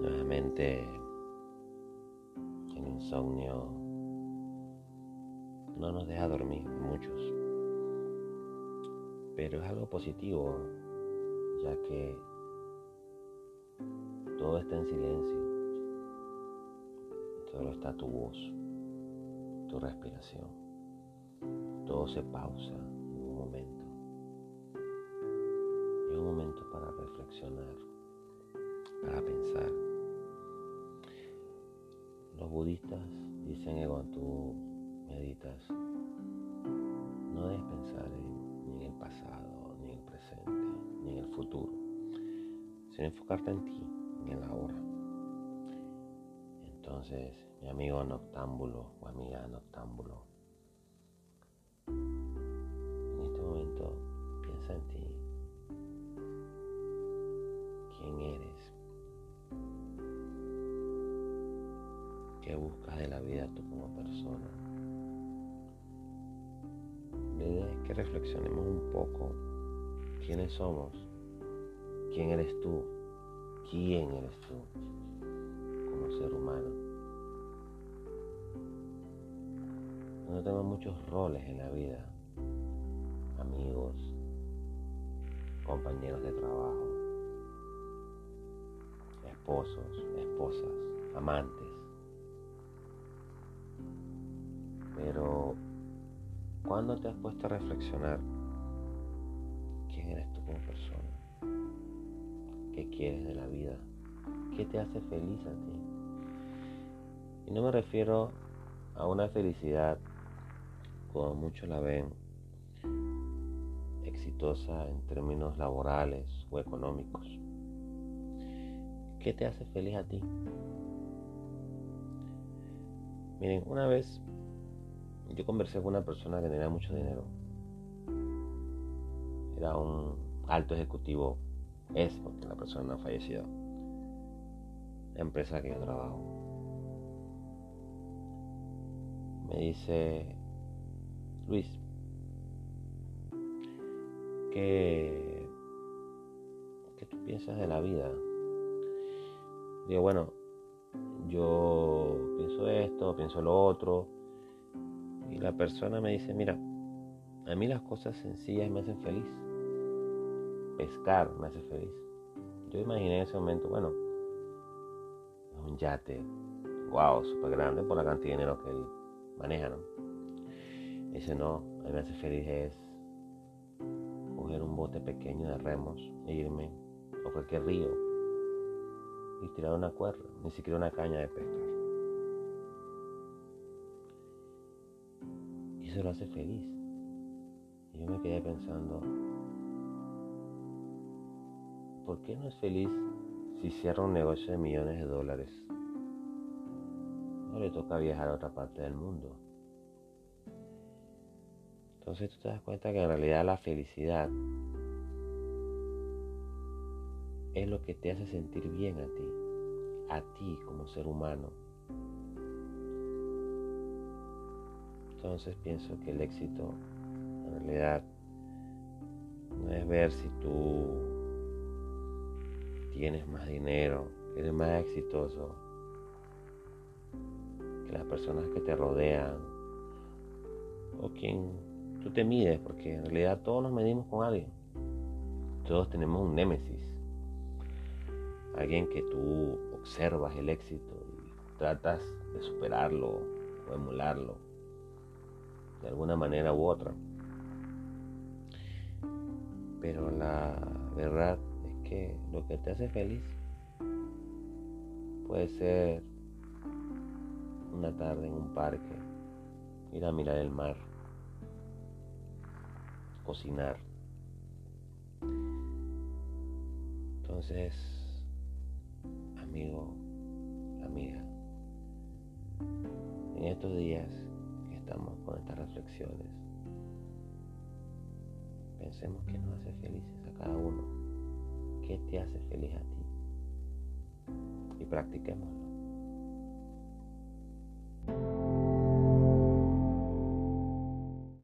Nuevamente el insomnio. No nos deja dormir muchos, pero es algo positivo ya que todo está en silencio, solo está tu voz, tu respiración, todo se pausa momento para reflexionar, para pensar. Los budistas dicen que cuando tú meditas, no debes pensar ni en el pasado, ni en el presente, ni en el futuro, sino enfocarte en ti, en el ahora. Entonces, mi amigo noctámbulo o amiga noctámbulo, buscas de la vida tú como persona. La es que reflexionemos un poco quiénes somos, quién eres tú, quién eres tú como ser humano. No tenemos muchos roles en la vida, amigos, compañeros de trabajo, esposos, esposas, amantes. ¿Cuándo te has puesto a reflexionar quién eres tú como persona? ¿Qué quieres de la vida? ¿Qué te hace feliz a ti? Y no me refiero a una felicidad como muchos la ven exitosa en términos laborales o económicos. ¿Qué te hace feliz a ti? Miren, una vez yo conversé con una persona que tenía mucho dinero. Era un alto ejecutivo, es porque la persona fallecido. La empresa que yo trabajo. Me dice, Luis, ¿qué, ¿qué tú piensas de la vida? Digo, bueno, yo pienso esto, pienso lo otro. Y la persona me dice, mira, a mí las cosas sencillas me hacen feliz. Pescar me hace feliz. Yo imaginé en ese momento, bueno, un yate, wow, súper grande por la cantidad de dinero que él maneja, ¿no? Dice, no, a mí me hace feliz es coger un bote pequeño de remos e irme a cualquier río y tirar una cuerda, ni siquiera una caña de pescar. Eso lo hace feliz. Y yo me quedé pensando, ¿por qué no es feliz si cierra un negocio de millones de dólares? No le toca viajar a otra parte del mundo. Entonces tú te das cuenta que en realidad la felicidad es lo que te hace sentir bien a ti, a ti como ser humano. Entonces pienso que el éxito en realidad no es ver si tú tienes más dinero, eres más exitoso que las personas que te rodean o quien tú te mides, porque en realidad todos nos medimos con alguien. Todos tenemos un némesis alguien que tú observas el éxito y tratas de superarlo o emularlo de alguna manera u otra. Pero la verdad es que lo que te hace feliz puede ser una tarde en un parque, ir a mirar el mar, cocinar. Entonces, amigo, amiga, en estos días estamos con estas reflexiones, pensemos qué nos hace felices a cada uno, qué te hace feliz a ti y practiquémoslo.